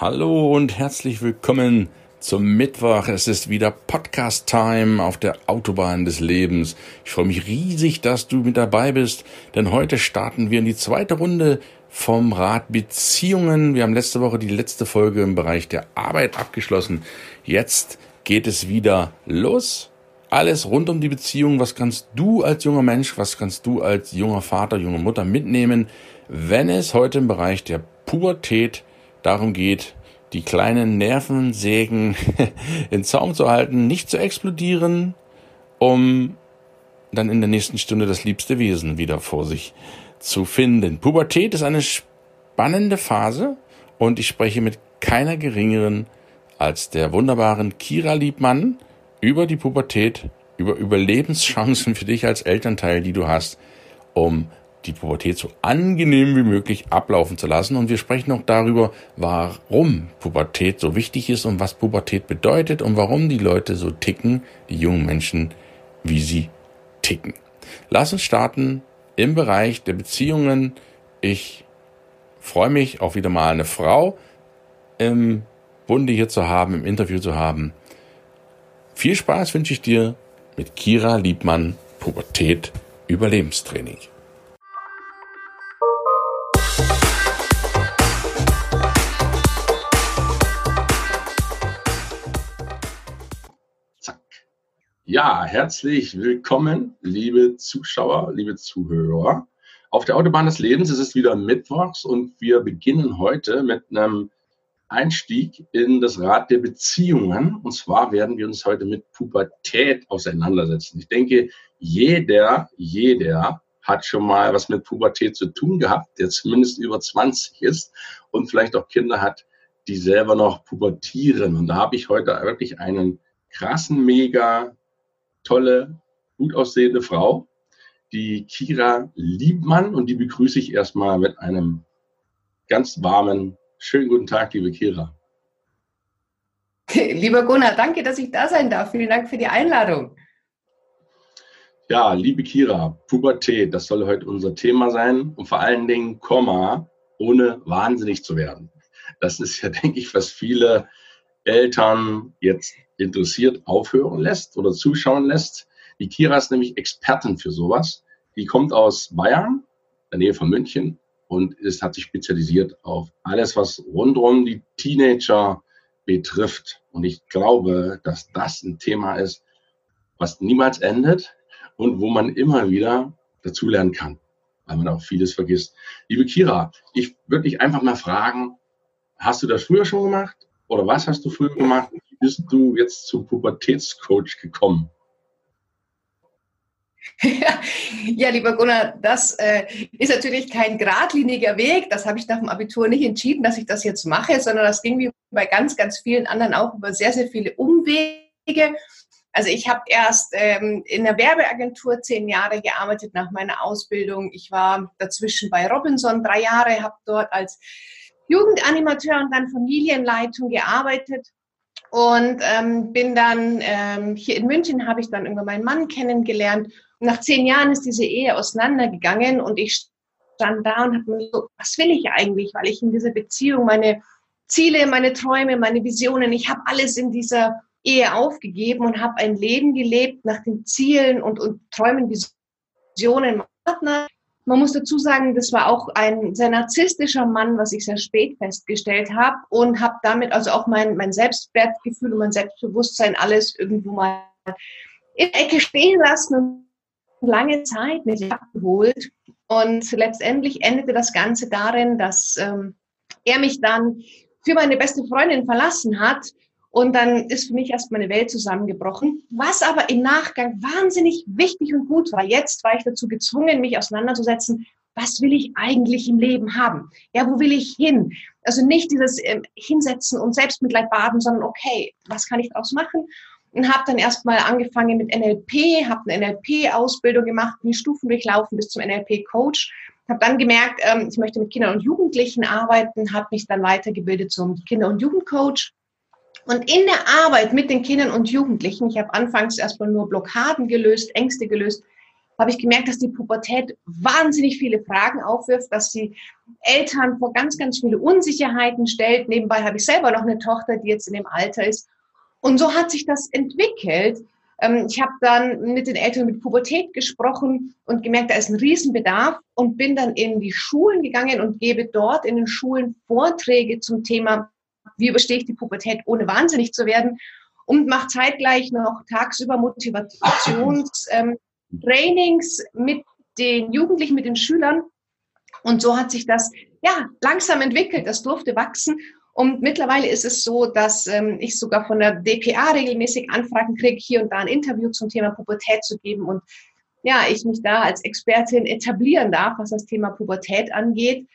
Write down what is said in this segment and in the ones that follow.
Hallo und herzlich willkommen zum Mittwoch. Es ist wieder Podcast-Time auf der Autobahn des Lebens. Ich freue mich riesig, dass du mit dabei bist, denn heute starten wir in die zweite Runde vom Rat Beziehungen. Wir haben letzte Woche die letzte Folge im Bereich der Arbeit abgeschlossen. Jetzt geht es wieder los. Alles rund um die Beziehung. Was kannst du als junger Mensch, was kannst du als junger Vater, junge Mutter mitnehmen, wenn es heute im Bereich der Pubertät darum geht, die kleinen Nervensägen in Zaum zu halten, nicht zu explodieren, um dann in der nächsten Stunde das liebste Wesen wieder vor sich zu finden. Pubertät ist eine spannende Phase und ich spreche mit keiner geringeren als der wunderbaren Kira Liebmann über die Pubertät, über Überlebenschancen für dich als Elternteil, die du hast, um die Pubertät so angenehm wie möglich ablaufen zu lassen. Und wir sprechen auch darüber, warum Pubertät so wichtig ist und was Pubertät bedeutet und warum die Leute so ticken, die jungen Menschen, wie sie ticken. Lass uns starten im Bereich der Beziehungen. Ich freue mich auch wieder mal eine Frau im Bunde hier zu haben, im Interview zu haben. Viel Spaß wünsche ich dir mit Kira Liebmann, Pubertät, Überlebenstraining. Ja, herzlich willkommen, liebe Zuschauer, liebe Zuhörer. Auf der Autobahn des Lebens ist es wieder Mittwochs und wir beginnen heute mit einem Einstieg in das Rad der Beziehungen. Und zwar werden wir uns heute mit Pubertät auseinandersetzen. Ich denke, jeder, jeder hat schon mal was mit Pubertät zu tun gehabt, der zumindest über 20 ist und vielleicht auch Kinder hat, die selber noch pubertieren. Und da habe ich heute wirklich einen krassen, mega tolle, gut aussehende Frau, die Kira Liebmann. Und die begrüße ich erstmal mit einem ganz warmen, schönen guten Tag, liebe Kira. Lieber Gunnar, danke, dass ich da sein darf. Vielen Dank für die Einladung. Ja, liebe Kira, Pubertät, das soll heute unser Thema sein. Und vor allen Dingen, Komma, ohne wahnsinnig zu werden. Das ist ja, denke ich, was viele Eltern jetzt interessiert aufhören lässt oder zuschauen lässt. Die Kira ist nämlich Expertin für sowas. Die kommt aus Bayern, in der Nähe von München und ist, hat sich spezialisiert auf alles, was rundum die Teenager betrifft. Und ich glaube, dass das ein Thema ist, was niemals endet und wo man immer wieder dazulernen kann, weil man auch vieles vergisst. Liebe Kira, ich würde dich einfach mal fragen, hast du das früher schon gemacht? Oder was hast du früher gemacht? Bist du jetzt zum Pubertätscoach gekommen? ja, lieber Gunnar, das äh, ist natürlich kein geradliniger Weg. Das habe ich nach dem Abitur nicht entschieden, dass ich das jetzt mache, sondern das ging wie bei ganz, ganz vielen anderen auch über sehr, sehr viele Umwege. Also ich habe erst ähm, in der Werbeagentur zehn Jahre gearbeitet nach meiner Ausbildung. Ich war dazwischen bei Robinson drei Jahre, habe dort als Jugendanimateur und dann Familienleitung gearbeitet und ähm, bin dann ähm, hier in München habe ich dann irgendwann meinen Mann kennengelernt. Und nach zehn Jahren ist diese Ehe auseinandergegangen und ich stand da und habe mir so, was will ich eigentlich? Weil ich in dieser Beziehung meine Ziele, meine Träume, meine Visionen, ich habe alles in dieser Ehe aufgegeben und habe ein Leben gelebt nach den Zielen und, und Träumen, Visionen Partner man muss dazu sagen, das war auch ein sehr narzisstischer Mann, was ich sehr spät festgestellt habe und habe damit also auch mein, mein Selbstwertgefühl und mein Selbstbewusstsein alles irgendwo mal in der Ecke stehen lassen und lange Zeit nicht abgeholt. Und letztendlich endete das Ganze darin, dass ähm, er mich dann für meine beste Freundin verlassen hat und dann ist für mich erst meine Welt zusammengebrochen. Was aber im Nachgang wahnsinnig wichtig und gut war. Jetzt war ich dazu gezwungen, mich auseinanderzusetzen. was will ich eigentlich im Leben haben? Ja, wo will ich hin? Also nicht dieses äh, Hinsetzen und Selbstmitleid baden, sondern okay, was kann ich daraus machen? Und habe dann erstmal angefangen mit NLP, habe eine NLP-Ausbildung gemacht, die Stufen durchlaufen bis zum NLP-Coach. Habe dann gemerkt, ähm, ich möchte mit Kindern und Jugendlichen arbeiten, habe mich dann weitergebildet zum Kinder- und Jugendcoach. Und in der Arbeit mit den Kindern und Jugendlichen, ich habe anfangs erstmal nur Blockaden gelöst, Ängste gelöst, habe ich gemerkt, dass die Pubertät wahnsinnig viele Fragen aufwirft, dass sie Eltern vor ganz, ganz viele Unsicherheiten stellt. Nebenbei habe ich selber noch eine Tochter, die jetzt in dem Alter ist. Und so hat sich das entwickelt. Ähm, ich habe dann mit den Eltern mit Pubertät gesprochen und gemerkt, da ist ein Riesenbedarf und bin dann in die Schulen gegangen und gebe dort in den Schulen Vorträge zum Thema, wie überstehe ich die Pubertät, ohne wahnsinnig zu werden und mache zeitgleich noch tagsüber Motivations, ähm, mit den Jugendlichen, mit den Schülern. Und so hat sich das ja langsam entwickelt. Das durfte wachsen. Und mittlerweile ist es so, dass ähm, ich sogar von der DPA regelmäßig Anfragen kriege, hier und da ein Interview zum Thema Pubertät zu geben. Und ja, ich mich da als Expertin etablieren darf, was das Thema Pubertät angeht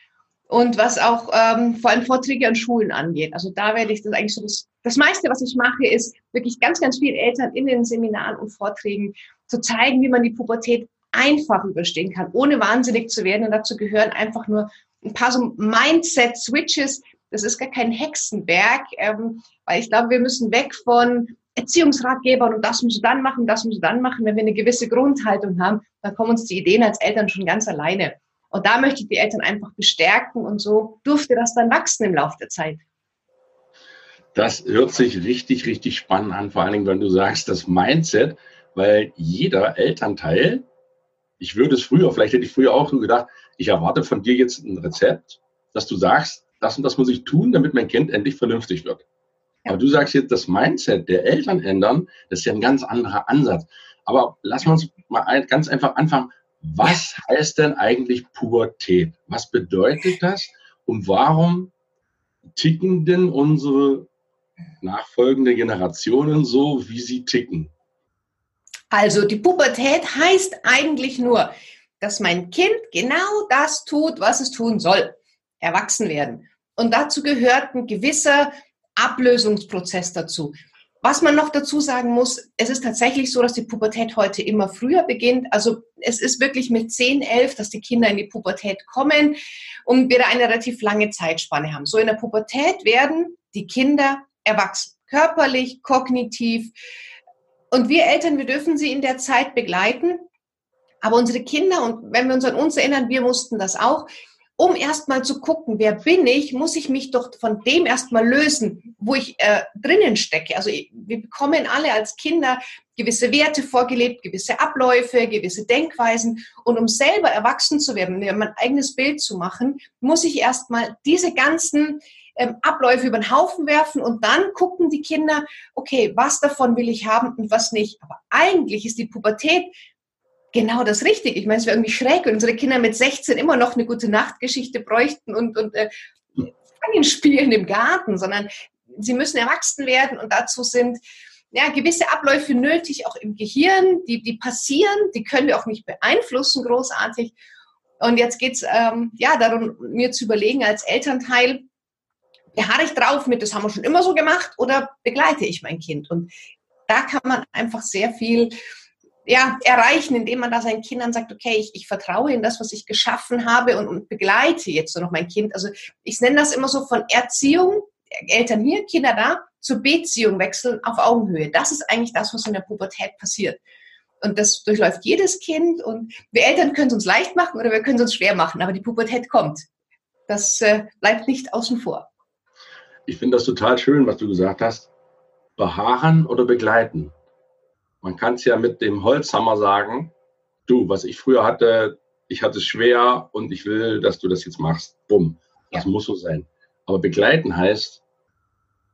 und was auch ähm, vor allem Vorträge an Schulen angeht. Also da werde ich das eigentlich so das, das meiste, was ich mache, ist wirklich ganz, ganz vielen Eltern in den Seminaren und Vorträgen zu zeigen, wie man die Pubertät einfach überstehen kann, ohne wahnsinnig zu werden. Und dazu gehören einfach nur ein paar so Mindset-Switches. Das ist gar kein Hexenberg, ähm, weil ich glaube, wir müssen weg von Erziehungsratgebern und das musst du dann machen, das musst du dann machen. Wenn wir eine gewisse Grundhaltung haben, dann kommen uns die Ideen als Eltern schon ganz alleine. Und da möchte ich die Eltern einfach bestärken und so durfte das dann wachsen im Laufe der Zeit. Das hört sich richtig, richtig spannend an, vor allen Dingen, wenn du sagst, das Mindset, weil jeder Elternteil, ich würde es früher, vielleicht hätte ich früher auch so gedacht, ich erwarte von dir jetzt ein Rezept, dass du sagst, das und das muss ich tun, damit mein Kind endlich vernünftig wird. Ja. Aber du sagst jetzt, das Mindset der Eltern ändern, das ist ja ein ganz anderer Ansatz. Aber lassen wir uns mal ganz einfach anfangen. Was heißt denn eigentlich Pubertät? Was bedeutet das? Und warum ticken denn unsere nachfolgende Generationen so, wie sie ticken? Also die Pubertät heißt eigentlich nur, dass mein Kind genau das tut, was es tun soll. Erwachsen werden. Und dazu gehört ein gewisser Ablösungsprozess dazu. Was man noch dazu sagen muss, es ist tatsächlich so, dass die Pubertät heute immer früher beginnt. Also es ist wirklich mit 10, 11, dass die Kinder in die Pubertät kommen und wir da eine relativ lange Zeitspanne haben. So in der Pubertät werden die Kinder erwachsen, körperlich, kognitiv, und wir Eltern, wir dürfen sie in der Zeit begleiten. Aber unsere Kinder, und wenn wir uns an uns erinnern, wir mussten das auch, um erstmal zu gucken, wer bin ich, muss ich mich doch von dem erstmal lösen, wo ich äh, drinnen stecke. Also wir bekommen alle als Kinder gewisse Werte vorgelebt, gewisse Abläufe, gewisse Denkweisen. Und um selber erwachsen zu werden, mein eigenes Bild zu machen, muss ich erstmal diese ganzen ähm, Abläufe über den Haufen werfen und dann gucken die Kinder, okay, was davon will ich haben und was nicht. Aber eigentlich ist die Pubertät genau das Richtige. Ich meine, es wäre irgendwie schräg, wenn unsere Kinder mit 16 immer noch eine gute Nachtgeschichte bräuchten und, und äh, spielen im Garten, sondern sie müssen erwachsen werden und dazu sind ja, gewisse Abläufe nötig, auch im Gehirn, die, die passieren, die können wir auch nicht beeinflussen, großartig. Und jetzt geht es ähm, ja, darum, mir zu überlegen als Elternteil, beharre ich drauf mit, das haben wir schon immer so gemacht oder begleite ich mein Kind? Und da kann man einfach sehr viel ja, erreichen, indem man da seinen Kindern sagt, okay, ich, ich vertraue in das, was ich geschaffen habe und, und begleite jetzt so noch mein Kind. Also ich nenne das immer so von Erziehung, Eltern hier, Kinder da, zur Beziehung wechseln auf Augenhöhe. Das ist eigentlich das, was in der Pubertät passiert. Und das durchläuft jedes Kind und wir Eltern können es uns leicht machen oder wir können es uns schwer machen, aber die Pubertät kommt. Das äh, bleibt nicht außen vor ich finde das total schön, was du gesagt hast. Beharren oder begleiten. Man kann es ja mit dem Holzhammer sagen, du, was ich früher hatte, ich hatte es schwer und ich will, dass du das jetzt machst. Bumm. Das ja. muss so sein. Aber begleiten heißt,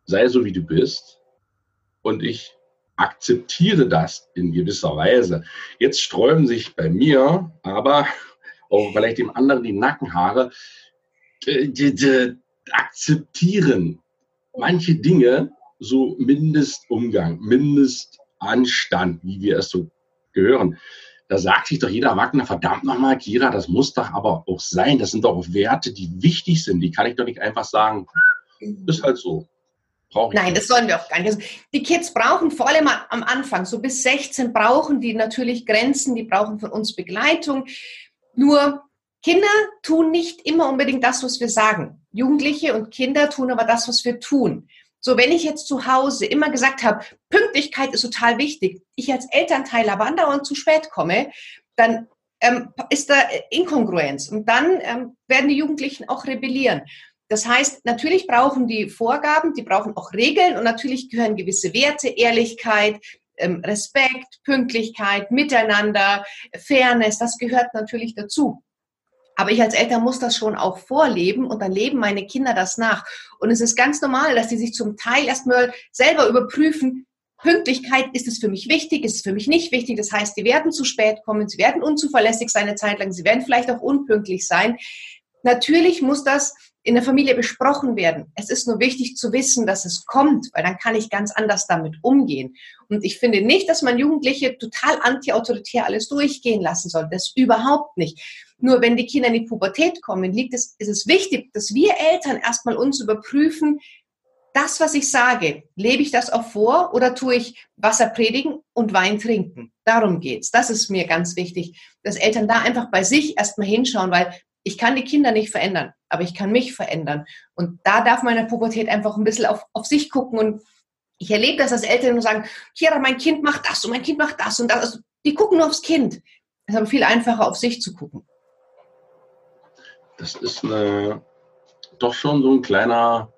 sei so wie du bist und ich akzeptiere das in gewisser Weise. Jetzt sträuben sich bei mir aber auch vielleicht dem anderen die Nackenhaare. Die, akzeptieren manche Dinge so Mindestumgang, Mindestanstand, wie wir es so gehören. da sagt sich doch jeder Erwachsene, verdammt nochmal, Kira, das muss doch aber auch sein. Das sind doch auch Werte, die wichtig sind. Die kann ich doch nicht einfach sagen, ist halt so. Nein, das sollen wir auch gar nicht. Also die Kids brauchen vor allem am Anfang, so bis 16 brauchen die natürlich Grenzen, die brauchen von uns Begleitung. Nur Kinder tun nicht immer unbedingt das, was wir sagen. Jugendliche und Kinder tun aber das, was wir tun. So, wenn ich jetzt zu Hause immer gesagt habe, Pünktlichkeit ist total wichtig, ich als Elternteil aber andauernd zu spät komme, dann ähm, ist da Inkongruenz und dann ähm, werden die Jugendlichen auch rebellieren. Das heißt, natürlich brauchen die Vorgaben, die brauchen auch Regeln und natürlich gehören gewisse Werte, Ehrlichkeit, ähm, Respekt, Pünktlichkeit, Miteinander, Fairness, das gehört natürlich dazu. Aber ich als Eltern muss das schon auch vorleben und dann leben meine Kinder das nach. Und es ist ganz normal, dass die sich zum Teil erstmal selber überprüfen, Pünktlichkeit, ist es für mich wichtig, ist es für mich nicht wichtig? Das heißt, sie werden zu spät kommen, sie werden unzuverlässig sein eine Zeit lang, sie werden vielleicht auch unpünktlich sein. Natürlich muss das in der Familie besprochen werden. Es ist nur wichtig zu wissen, dass es kommt, weil dann kann ich ganz anders damit umgehen. Und ich finde nicht, dass man Jugendliche total anti-autoritär alles durchgehen lassen soll. Das überhaupt nicht. Nur wenn die Kinder in die Pubertät kommen, liegt es, ist es wichtig, dass wir Eltern erstmal uns überprüfen, das, was ich sage, lebe ich das auch vor oder tue ich Wasser predigen und Wein trinken? Darum geht's. Das ist mir ganz wichtig, dass Eltern da einfach bei sich erstmal hinschauen, weil ich kann die Kinder nicht verändern, aber ich kann mich verändern. Und da darf man in der Pubertät einfach ein bisschen auf, auf sich gucken. Und ich erlebe das, dass Eltern nur sagen, Kira, mein Kind macht das und mein Kind macht das und das. Also, die gucken nur aufs Kind. Es ist aber viel einfacher, auf sich zu gucken. Das ist eine, doch schon so ein kleiner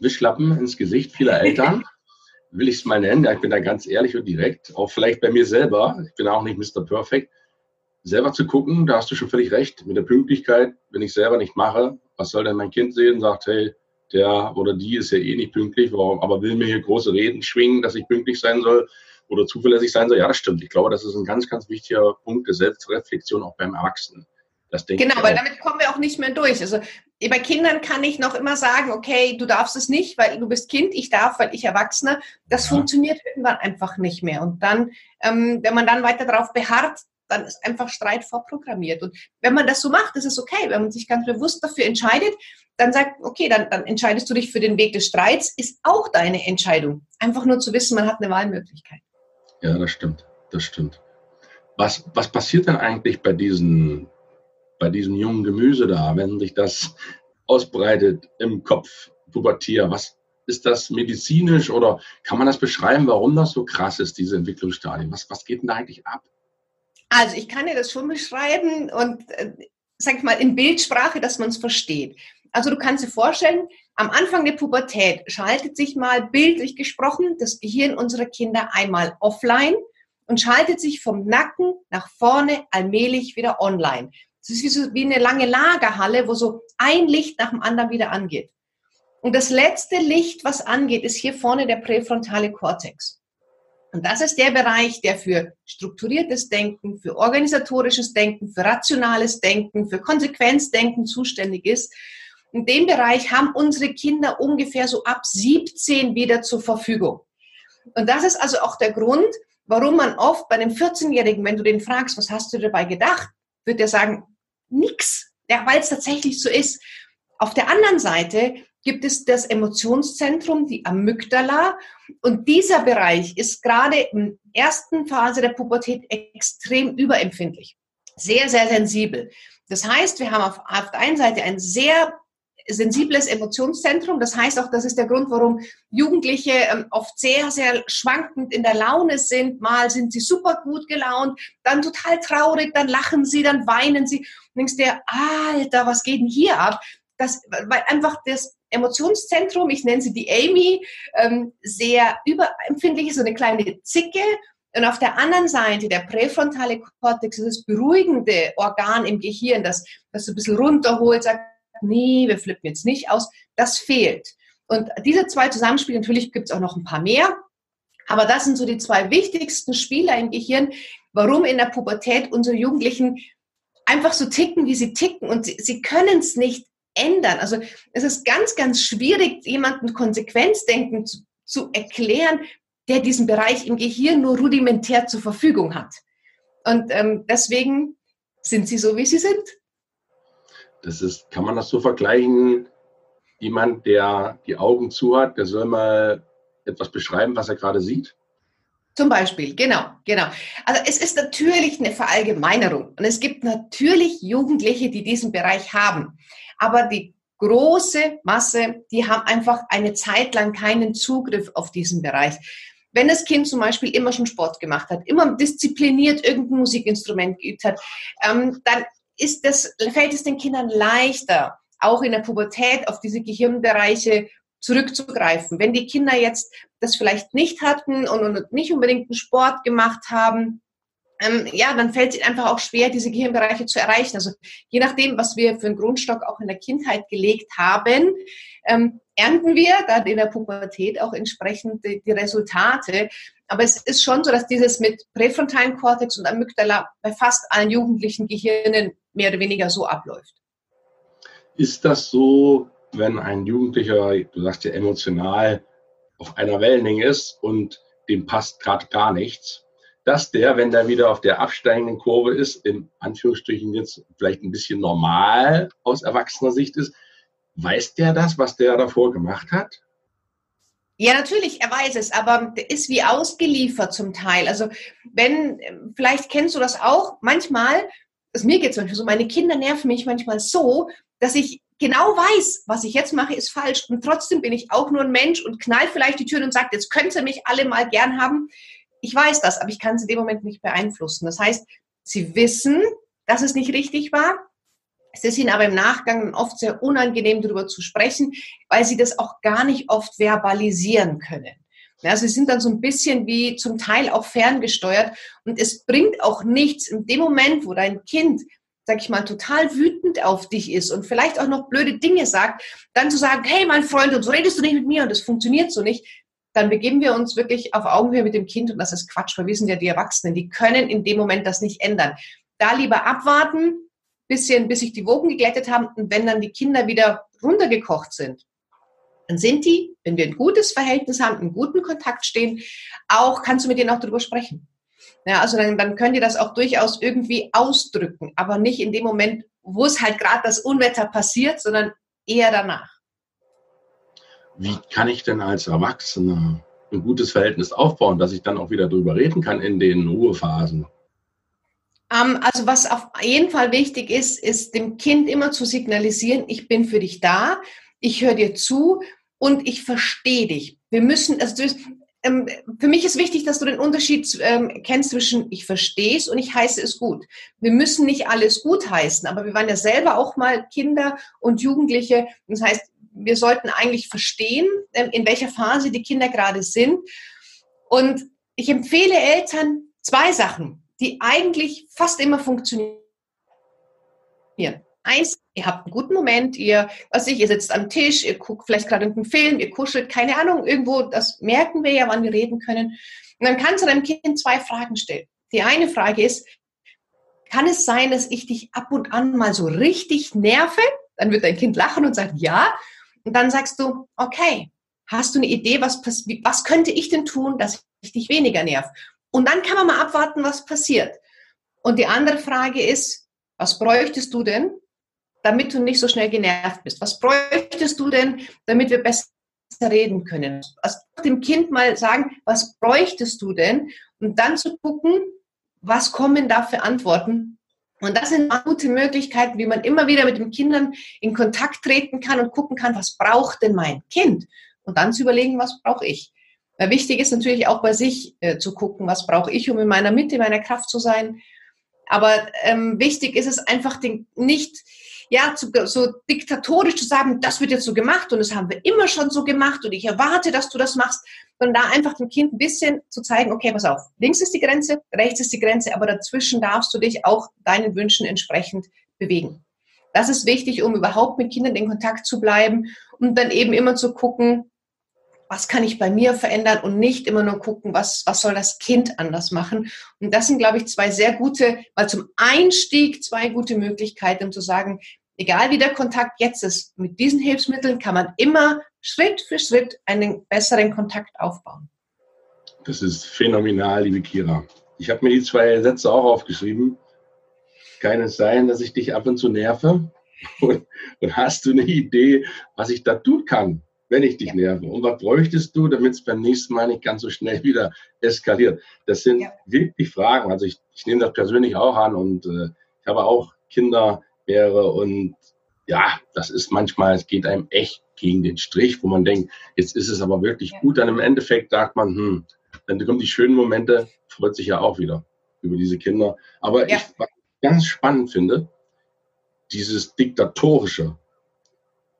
Wischlappen ins Gesicht vieler Eltern. Will ich es mal nennen. Ja, ich bin da ganz ehrlich und direkt. Auch vielleicht bei mir selber. Ich bin auch nicht Mr. Perfect selber zu gucken, da hast du schon völlig recht, mit der Pünktlichkeit, wenn ich selber nicht mache, was soll denn mein Kind sehen, sagt, hey, der oder die ist ja eh nicht pünktlich, warum, aber will mir hier große Reden schwingen, dass ich pünktlich sein soll oder zuverlässig sein soll. Ja, das stimmt. Ich glaube, das ist ein ganz, ganz wichtiger Punkt der Selbstreflexion auch beim Erwachsenen. Genau, weil damit kommen wir auch nicht mehr durch. Also bei Kindern kann ich noch immer sagen, okay, du darfst es nicht, weil du bist Kind, ich darf, weil ich Erwachsener. Das ja. funktioniert irgendwann einfach nicht mehr. Und dann, ähm, wenn man dann weiter darauf beharrt, dann ist einfach Streit vorprogrammiert. Und wenn man das so macht, ist es okay. Wenn man sich ganz bewusst dafür entscheidet, dann sagt, okay, dann, dann entscheidest du dich für den Weg des Streits, ist auch deine Entscheidung. Einfach nur zu wissen, man hat eine Wahlmöglichkeit. Ja, das stimmt. Das stimmt. Was, was passiert denn eigentlich bei diesen, bei diesem jungen Gemüse da, wenn sich das ausbreitet im Kopf, Pubertier? Was ist das medizinisch oder kann man das beschreiben, warum das so krass ist, diese Entwicklungsstadien? Was, was geht denn da eigentlich ab? Also ich kann dir das schon beschreiben und äh, sag ich mal in Bildsprache, dass man es versteht. Also du kannst dir vorstellen, am Anfang der Pubertät schaltet sich mal bildlich gesprochen das Gehirn unserer Kinder einmal offline und schaltet sich vom Nacken nach vorne allmählich wieder online. Das ist wie, so, wie eine lange Lagerhalle, wo so ein Licht nach dem anderen wieder angeht. Und das letzte Licht, was angeht, ist hier vorne der präfrontale Kortex. Und das ist der Bereich, der für strukturiertes Denken, für organisatorisches Denken, für rationales Denken, für Konsequenzdenken zuständig ist. In dem Bereich haben unsere Kinder ungefähr so ab 17 wieder zur Verfügung. Und das ist also auch der Grund, warum man oft bei einem 14-Jährigen, wenn du den fragst, was hast du dabei gedacht, wird er sagen, nix, ja, weil es tatsächlich so ist. Auf der anderen Seite gibt es das Emotionszentrum, die Amygdala. Und dieser Bereich ist gerade in der ersten Phase der Pubertät extrem überempfindlich, sehr, sehr sensibel. Das heißt, wir haben auf, auf der einen Seite ein sehr sensibles Emotionszentrum. Das heißt auch, das ist der Grund, warum Jugendliche ähm, oft sehr, sehr schwankend in der Laune sind. Mal sind sie super gut gelaunt, dann total traurig, dann lachen sie, dann weinen sie. Und denkst dir, Alter, was geht denn hier ab? Das, weil einfach das Emotionszentrum, ich nenne sie die Amy, ähm, sehr überempfindlich ist, so eine kleine Zicke. Und auf der anderen Seite, der präfrontale Kortex, das beruhigende Organ im Gehirn, das, das so ein bisschen runterholt, sagt, nee, wir flippen jetzt nicht aus, das fehlt. Und diese zwei Zusammenspiele, natürlich gibt es auch noch ein paar mehr, aber das sind so die zwei wichtigsten Spieler im Gehirn, warum in der Pubertät unsere Jugendlichen einfach so ticken, wie sie ticken und sie, sie können es nicht ändern. Also es ist ganz, ganz schwierig, jemanden Konsequenzdenken zu, zu erklären, der diesen Bereich im Gehirn nur rudimentär zur Verfügung hat. Und ähm, deswegen sind sie so, wie sie sind. Das ist, kann man das so vergleichen? Jemand, der die Augen zu hat, der soll mal etwas beschreiben, was er gerade sieht? Zum Beispiel, genau, genau. Also es ist natürlich eine Verallgemeinerung und es gibt natürlich Jugendliche, die diesen Bereich haben. Aber die große Masse, die haben einfach eine Zeit lang keinen Zugriff auf diesen Bereich. Wenn das Kind zum Beispiel immer schon Sport gemacht hat, immer diszipliniert irgendein Musikinstrument geübt hat, ähm, dann ist das, fällt es den Kindern leichter, auch in der Pubertät auf diese Gehirnbereiche zurückzugreifen. Wenn die Kinder jetzt das vielleicht nicht hatten und, nicht unbedingt einen Sport gemacht haben, ähm, ja, dann fällt es ihnen einfach auch schwer, diese Gehirnbereiche zu erreichen. Also je nachdem, was wir für einen Grundstock auch in der Kindheit gelegt haben, ähm, ernten wir dann in der Pubertät auch entsprechend die, die, Resultate. Aber es ist schon so, dass dieses mit präfrontalen Kortex und Amygdala bei fast allen jugendlichen Gehirnen mehr oder weniger so abläuft. Ist das so, wenn ein Jugendlicher, du sagst ja emotional, auf einer Wellenlänge ist und dem passt gerade gar nichts, dass der, wenn der wieder auf der absteigenden Kurve ist, in Anführungsstrichen jetzt vielleicht ein bisschen normal aus erwachsener Sicht ist, weiß der das, was der davor gemacht hat? Ja, natürlich, er weiß es, aber ist wie ausgeliefert zum Teil. Also wenn, vielleicht kennst du das auch, manchmal, also mir geht es manchmal so, meine Kinder nerven mich manchmal so, dass ich genau weiß, was ich jetzt mache, ist falsch. Und trotzdem bin ich auch nur ein Mensch und knall vielleicht die Tür und sagt, jetzt könnt ihr mich alle mal gern haben. Ich weiß das, aber ich kann es in dem Moment nicht beeinflussen. Das heißt, sie wissen, dass es nicht richtig war. Es ist ihnen aber im Nachgang oft sehr unangenehm, darüber zu sprechen, weil sie das auch gar nicht oft verbalisieren können. Ja, sie sind dann so ein bisschen wie zum Teil auch ferngesteuert und es bringt auch nichts in dem Moment, wo dein Kind sag ich mal, total wütend auf dich ist und vielleicht auch noch blöde Dinge sagt, dann zu sagen, hey, mein Freund, und so redest du nicht mit mir und das funktioniert so nicht, dann begeben wir uns wirklich auf Augenhöhe mit dem Kind und das ist Quatsch, weil wir sind ja die Erwachsenen, die können in dem Moment das nicht ändern. Da lieber abwarten, bisschen, bis sich die Wogen geglättet haben und wenn dann die Kinder wieder runtergekocht sind, dann sind die, wenn wir ein gutes Verhältnis haben, einen guten Kontakt stehen, auch, kannst du mit denen auch darüber sprechen. Ja, also dann, dann könnt ihr das auch durchaus irgendwie ausdrücken, aber nicht in dem Moment, wo es halt gerade das Unwetter passiert, sondern eher danach. Wie kann ich denn als Erwachsener ein gutes Verhältnis aufbauen, dass ich dann auch wieder drüber reden kann in den Ruhephasen? Ähm, also was auf jeden Fall wichtig ist, ist dem Kind immer zu signalisieren, ich bin für dich da, ich höre dir zu und ich verstehe dich. Wir müssen, also ähm, für mich ist wichtig, dass du den Unterschied ähm, kennst zwischen ich verstehe es und ich heiße es gut. Wir müssen nicht alles gut heißen, aber wir waren ja selber auch mal Kinder und Jugendliche. Das heißt, wir sollten eigentlich verstehen, ähm, in welcher Phase die Kinder gerade sind. Und ich empfehle Eltern zwei Sachen, die eigentlich fast immer funktionieren. Eins, ihr habt einen guten Moment, ihr, was ich, ihr sitzt am Tisch, ihr guckt vielleicht gerade einen Film, ihr kuschelt, keine Ahnung, irgendwo, das merken wir ja, wann wir reden können. Und dann kannst du deinem Kind zwei Fragen stellen. Die eine Frage ist, kann es sein, dass ich dich ab und an mal so richtig nerve? Dann wird dein Kind lachen und sagt ja. Und dann sagst du, okay, hast du eine Idee, was, was könnte ich denn tun, dass ich dich weniger nerv? Und dann kann man mal abwarten, was passiert. Und die andere Frage ist, was bräuchtest du denn, damit du nicht so schnell genervt bist? Was bräuchtest du denn, damit wir besser reden können? Also dem Kind mal sagen, was bräuchtest du denn? Und dann zu gucken, was kommen da für Antworten? Und das sind gute Möglichkeiten, wie man immer wieder mit den Kindern in Kontakt treten kann und gucken kann, was braucht denn mein Kind? Und dann zu überlegen, was brauche ich? Weil wichtig ist natürlich auch bei sich äh, zu gucken, was brauche ich, um in meiner Mitte, in meiner Kraft zu sein. Aber ähm, wichtig ist es einfach, den, nicht ja, zu, so diktatorisch zu sagen, das wird jetzt so gemacht und das haben wir immer schon so gemacht und ich erwarte, dass du das machst, sondern da einfach dem Kind ein bisschen zu zeigen, okay, pass auf, links ist die Grenze, rechts ist die Grenze, aber dazwischen darfst du dich auch deinen Wünschen entsprechend bewegen. Das ist wichtig, um überhaupt mit Kindern in Kontakt zu bleiben und dann eben immer zu gucken, was kann ich bei mir verändern und nicht immer nur gucken, was, was soll das Kind anders machen. Und das sind, glaube ich, zwei sehr gute, mal zum Einstieg zwei gute Möglichkeiten, um zu sagen, egal wie der Kontakt jetzt ist, mit diesen Hilfsmitteln kann man immer Schritt für Schritt einen besseren Kontakt aufbauen. Das ist phänomenal, liebe Kira. Ich habe mir die zwei Sätze auch aufgeschrieben. Kann es sein, dass ich dich ab und zu nerve? Und, und hast du eine Idee, was ich da tun kann, wenn ich dich ja. nerve? Und was bräuchtest du, damit es beim nächsten Mal nicht ganz so schnell wieder eskaliert? Das sind ja. wirklich Fragen. Also ich, ich nehme das persönlich auch an und äh, ich habe auch Kinder, mehrere und ja, das ist manchmal, es geht einem echt gegen den Strich, wo man denkt, jetzt ist es aber wirklich ja. gut. Dann im Endeffekt sagt man, hm, dann kommen die schönen Momente, freut sich ja auch wieder über diese Kinder. Aber ja. ich, was ich ganz spannend finde, dieses Diktatorische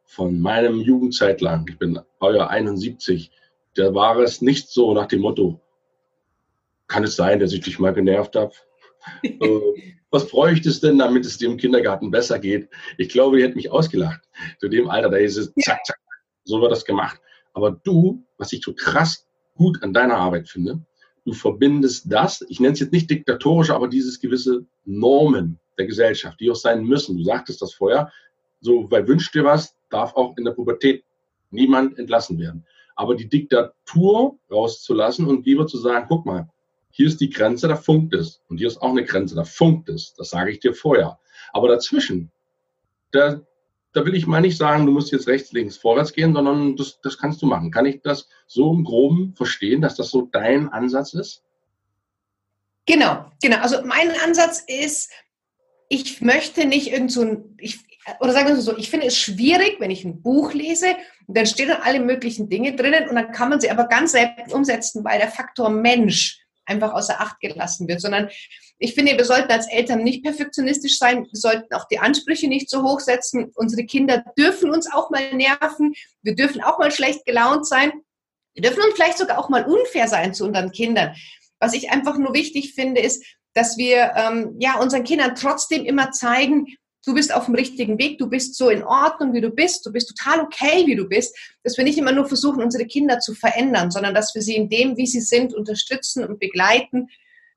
von meinem Jugendzeit lang, ich bin Baujahr 71, da war es nicht so nach dem Motto, kann es sein, dass ich dich mal genervt habe? Äh, was bräuchte es denn, damit es dir im Kindergarten besser geht? Ich glaube, die hätte mich ausgelacht. Zu dem Alter, da ist es zack, zack, so wird das gemacht. Aber du, was ich so krass gut an deiner Arbeit finde, du verbindest das, ich nenne es jetzt nicht diktatorisch, aber dieses gewisse Normen der Gesellschaft, die auch sein müssen. Du sagtest das vorher, so, weil wünscht dir was, darf auch in der Pubertät niemand entlassen werden. Aber die Diktatur rauszulassen und lieber zu sagen, guck mal, hier ist die Grenze, da funkt es. Und hier ist auch eine Grenze, da funkt es. Das sage ich dir vorher. Aber dazwischen, da, da will ich mal nicht sagen, du musst jetzt rechts, links, vorwärts gehen, sondern das, das kannst du machen. Kann ich das so im Groben verstehen, dass das so dein Ansatz ist? Genau, genau. Also mein Ansatz ist, ich möchte nicht irgend so ein, ich, oder sagen wir so, ich finde es schwierig, wenn ich ein Buch lese und dann stehen dann alle möglichen Dinge drinnen und dann kann man sie aber ganz selbst umsetzen, weil der Faktor Mensch einfach außer Acht gelassen wird, sondern ich finde, wir sollten als Eltern nicht perfektionistisch sein, wir sollten auch die Ansprüche nicht so hoch setzen. Unsere Kinder dürfen uns auch mal nerven, wir dürfen auch mal schlecht gelaunt sein, wir dürfen uns vielleicht sogar auch mal unfair sein zu unseren Kindern. Was ich einfach nur wichtig finde, ist, dass wir ähm, ja unseren Kindern trotzdem immer zeigen, du bist auf dem richtigen Weg, du bist so in Ordnung, wie du bist, du bist total okay, wie du bist, dass wir nicht immer nur versuchen, unsere Kinder zu verändern, sondern dass wir sie in dem, wie sie sind, unterstützen und begleiten,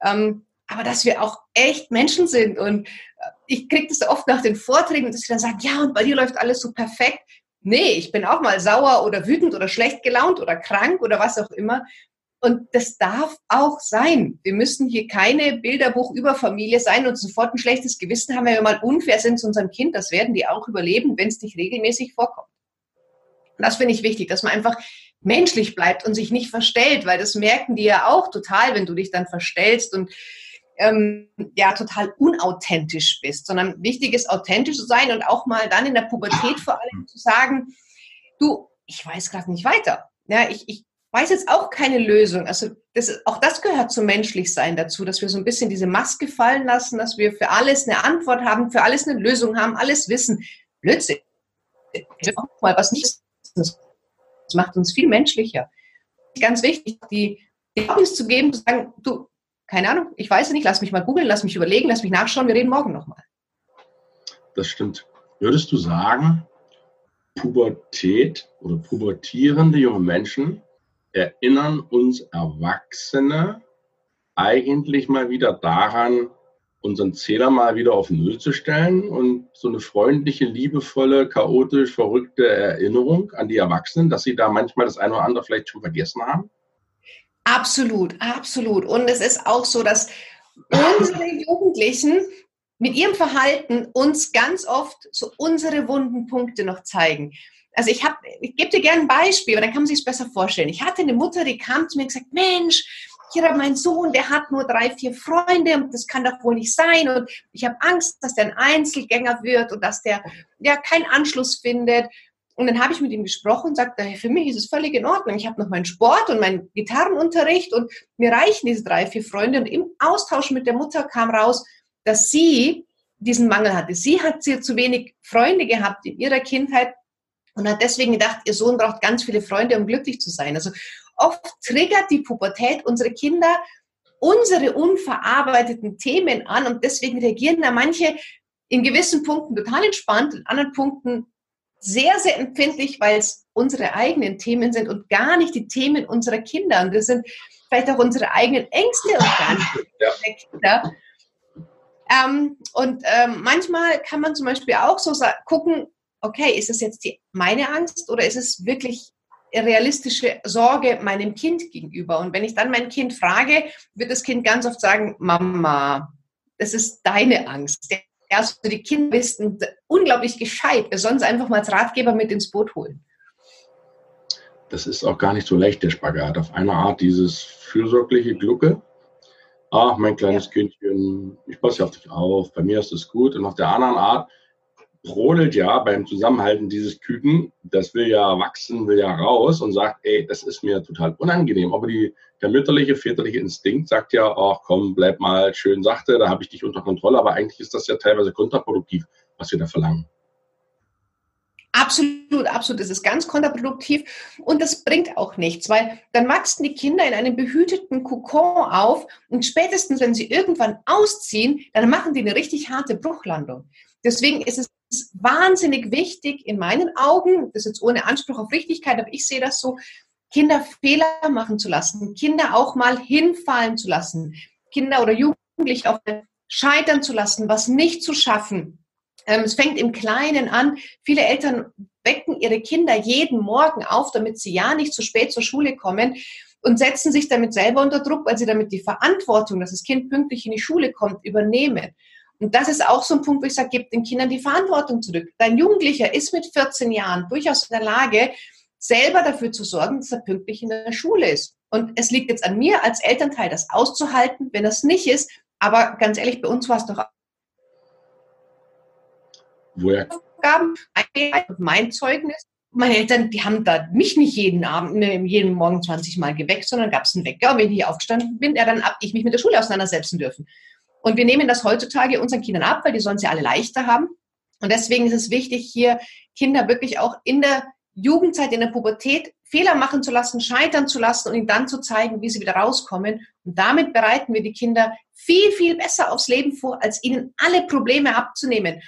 ähm, aber dass wir auch echt Menschen sind. Und äh, ich kriege das oft nach den Vorträgen, dass sie dann sagen, ja, und bei dir läuft alles so perfekt. Nee, ich bin auch mal sauer oder wütend oder schlecht gelaunt oder krank oder was auch immer. Und das darf auch sein. Wir müssen hier keine Bilderbuch-Überfamilie sein und sofort ein schlechtes Gewissen haben, wenn wir mal unfair sind zu unserem Kind. Das werden die auch überleben, wenn es nicht regelmäßig vorkommt. Und das finde ich wichtig, dass man einfach menschlich bleibt und sich nicht verstellt, weil das merken die ja auch total, wenn du dich dann verstellst und ähm, ja total unauthentisch bist, sondern wichtig ist, authentisch zu sein und auch mal dann in der Pubertät vor allem zu sagen, du, ich weiß gerade nicht weiter. Ja, ich, ich weiß jetzt auch keine Lösung. Also das, auch das gehört zum Menschlichsein dazu, dass wir so ein bisschen diese Maske fallen lassen, dass wir für alles eine Antwort haben, für alles eine Lösung haben, alles wissen. Blödsinn. Mal was nicht Das macht uns viel menschlicher. Ganz wichtig, die Erlaubnis zu geben, zu sagen, du, keine Ahnung, ich weiß es nicht, lass mich mal googeln, lass mich überlegen, lass mich nachschauen, wir reden morgen nochmal. Das stimmt. Würdest du sagen, Pubertät oder pubertierende junge Menschen erinnern uns Erwachsene eigentlich mal wieder daran, unseren Zähler mal wieder auf Null zu stellen und so eine freundliche, liebevolle, chaotisch verrückte Erinnerung an die Erwachsenen, dass sie da manchmal das eine oder andere vielleicht schon vergessen haben? Absolut, absolut. Und es ist auch so, dass unsere Jugendlichen mit ihrem Verhalten uns ganz oft so unsere wunden Punkte noch zeigen also ich habe, ich gebe dir gerne ein Beispiel, aber dann kann man sich es besser vorstellen. Ich hatte eine Mutter, die kam zu mir und gesagt, Mensch, hier hat mein Sohn, der hat nur drei, vier Freunde und das kann doch wohl nicht sein und ich habe Angst, dass der ein Einzelgänger wird und dass der ja keinen Anschluss findet. Und dann habe ich mit ihm gesprochen und sagte, für mich ist es völlig in Ordnung. Ich habe noch meinen Sport und meinen Gitarrenunterricht und mir reichen diese drei, vier Freunde. Und im Austausch mit der Mutter kam raus, dass sie diesen Mangel hatte. Sie hat sehr zu wenig Freunde gehabt in ihrer Kindheit und hat deswegen gedacht, ihr Sohn braucht ganz viele Freunde, um glücklich zu sein. Also oft triggert die Pubertät unsere Kinder unsere unverarbeiteten Themen an und deswegen reagieren da manche in gewissen Punkten total entspannt, in anderen Punkten sehr, sehr empfindlich, weil es unsere eigenen Themen sind und gar nicht die Themen unserer Kinder. Und das sind vielleicht auch unsere eigenen Ängste und gar nicht ja. Kinder. Ähm, und ähm, manchmal kann man zum Beispiel auch so gucken, okay, ist es jetzt die, meine Angst oder ist es wirklich realistische Sorge meinem Kind gegenüber. Und wenn ich dann mein Kind frage, wird das Kind ganz oft sagen, Mama, das ist deine Angst. Also die Kinder wissen unglaublich gescheit. Wir sollen sie einfach mal als Ratgeber mit ins Boot holen. Das ist auch gar nicht so leicht, der Spagat. Auf einer Art dieses fürsorgliche Glucke. Ach, mein kleines ja. Kindchen, ich passe auf dich auf, bei mir ist es gut. Und auf der anderen Art, brodelt ja beim Zusammenhalten dieses Küken, das will ja wachsen, will ja raus und sagt, ey, das ist mir total unangenehm. Aber die, der mütterliche, väterliche Instinkt sagt ja, ach komm, bleib mal schön sachte, da habe ich dich unter Kontrolle. Aber eigentlich ist das ja teilweise kontraproduktiv, was wir da verlangen. Absolut, absolut. Das ist ganz kontraproduktiv und das bringt auch nichts, weil dann wachsen die Kinder in einem behüteten Kokon auf und spätestens, wenn sie irgendwann ausziehen, dann machen die eine richtig harte Bruchlandung. Deswegen ist es wahnsinnig wichtig in meinen Augen, das ist jetzt ohne Anspruch auf Richtigkeit, aber ich sehe das so, Kinder Fehler machen zu lassen, Kinder auch mal hinfallen zu lassen, Kinder oder Jugendliche auch scheitern zu lassen, was nicht zu schaffen. Ähm, es fängt im Kleinen an. Viele Eltern wecken ihre Kinder jeden Morgen auf, damit sie ja nicht zu spät zur Schule kommen und setzen sich damit selber unter Druck, weil sie damit die Verantwortung, dass das Kind pünktlich in die Schule kommt, übernehmen. Und das ist auch so ein Punkt, wo ich sage, gib den Kindern die Verantwortung zurück. Dein Jugendlicher ist mit 14 Jahren durchaus in der Lage, selber dafür zu sorgen, dass er pünktlich in der Schule ist. Und es liegt jetzt an mir als Elternteil, das auszuhalten, wenn das nicht ist. Aber ganz ehrlich, bei uns war es doch Woher? Aufgaben, mein Zeugnis. Meine Eltern, die haben da mich nicht jeden Abend, ne, jeden Morgen 20 Mal geweckt, sondern gab es einen Wecker. Und wenn ich hier aufgestanden bin, ja, dann habe ich mich mit der Schule auseinandersetzen dürfen. Und wir nehmen das heutzutage unseren Kindern ab, weil die sollen sie alle leichter haben. Und deswegen ist es wichtig, hier Kinder wirklich auch in der Jugendzeit, in der Pubertät Fehler machen zu lassen, scheitern zu lassen und ihnen dann zu zeigen, wie sie wieder rauskommen. Und damit bereiten wir die Kinder viel, viel besser aufs Leben vor, als ihnen alle Probleme abzunehmen.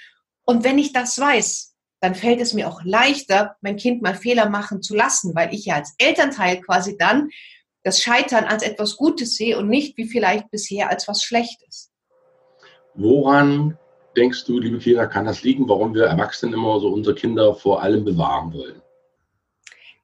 Und wenn ich das weiß, dann fällt es mir auch leichter, mein Kind mal Fehler machen zu lassen, weil ich ja als Elternteil quasi dann das Scheitern als etwas Gutes sehe und nicht wie vielleicht bisher als was Schlechtes. Woran denkst du, liebe Kira, kann das liegen, warum wir Erwachsenen immer so unsere Kinder vor allem bewahren wollen?